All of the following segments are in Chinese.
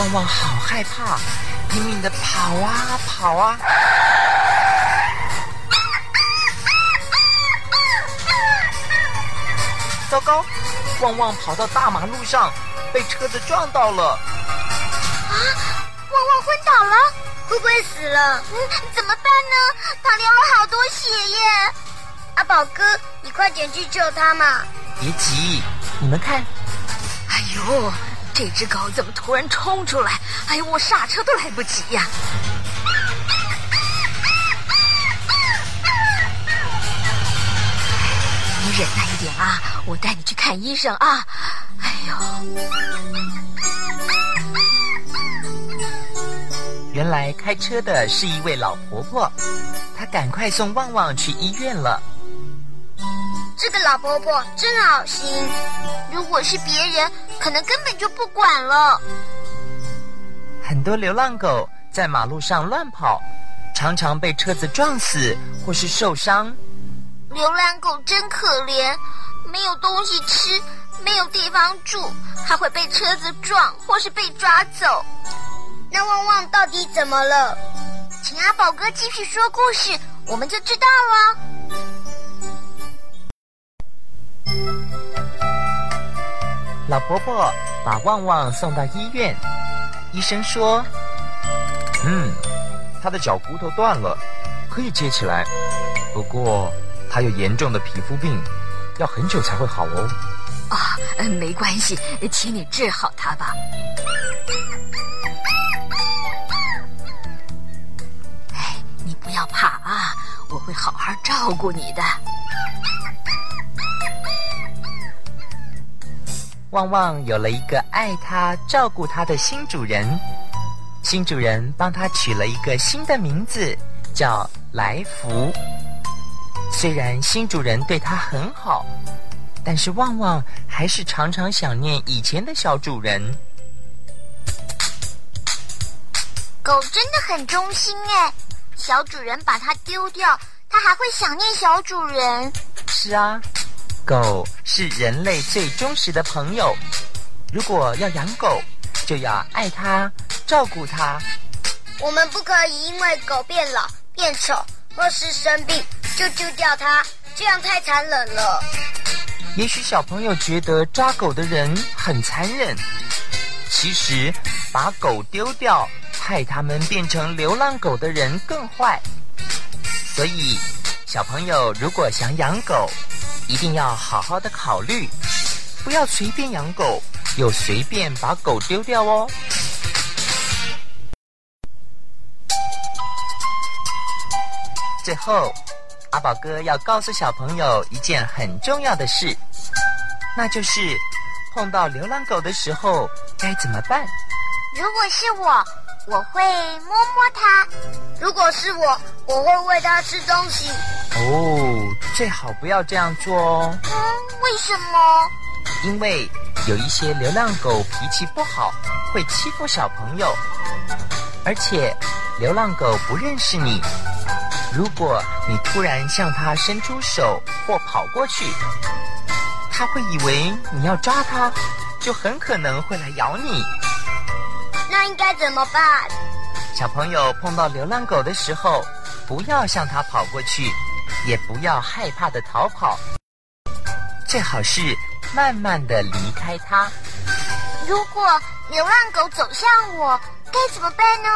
旺旺好害怕，拼命的跑啊跑啊！糟糕，旺旺跑到大马路上，被车子撞到了。啊！旺旺昏倒了，会不会死了？嗯，怎么办呢？他流了好多血耶！阿宝哥，你快点去救他嘛！别急，你们看，哎呦！这只狗怎么突然冲出来？哎呦，我刹车都来不及呀！你忍耐一点啊，我带你去看医生啊！哎呦，原来开车的是一位老婆婆，她赶快送旺旺去医院了。这个老婆婆真好心，如果是别人，可能根本就不管了。很多流浪狗在马路上乱跑，常常被车子撞死或是受伤。流浪狗真可怜，没有东西吃，没有地方住，还会被车子撞或是被抓走。那旺旺到底怎么了？请阿宝哥继续说故事，我们就知道了。老婆婆把旺旺送到医院，医生说：“嗯，他的脚骨头断了，可以接起来。不过他有严重的皮肤病，要很久才会好哦。”啊，没关系，请你治好他吧。哎，你不要怕啊，我会好好照顾你的。旺旺有了一个爱它、照顾它的新主人，新主人帮它取了一个新的名字，叫来福。虽然新主人对它很好，但是旺旺还是常常想念以前的小主人。狗真的很忠心哎，小主人把它丢掉，它还会想念小主人。是啊。狗是人类最忠实的朋友。如果要养狗，就要爱它、照顾它。我们不可以因为狗变老、变丑或是生病就丢掉它，这样太残忍了。也许小朋友觉得抓狗的人很残忍，其实把狗丢掉，害他们变成流浪狗的人更坏。所以，小朋友如果想养狗，一定要好好的考虑，不要随便养狗，又随便把狗丢掉哦。最后，阿宝哥要告诉小朋友一件很重要的事，那就是碰到流浪狗的时候该怎么办。如果是我，我会摸摸它；如果是我，我会喂它吃东西。哦，最好不要这样做哦。嗯，为什么？因为有一些流浪狗脾气不好，会欺负小朋友。而且，流浪狗不认识你，如果你突然向它伸出手或跑过去，它会以为你要抓它，就很可能会来咬你。那应该怎么办？小朋友碰到流浪狗的时候，不要向它跑过去。也不要害怕的逃跑，最好是慢慢的离开它。如果流浪狗走向我，该怎么办呢？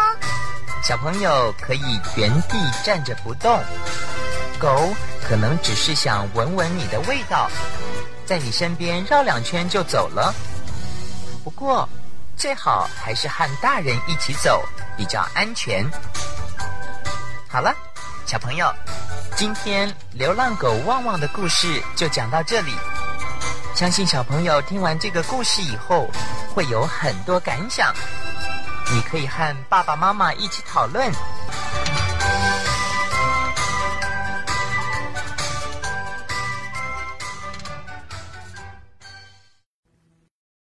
小朋友可以原地站着不动，狗可能只是想闻闻你的味道，在你身边绕两圈就走了。不过最好还是和大人一起走，比较安全。好了，小朋友。今天流浪狗旺旺的故事就讲到这里。相信小朋友听完这个故事以后，会有很多感想。你可以和爸爸妈妈一起讨论。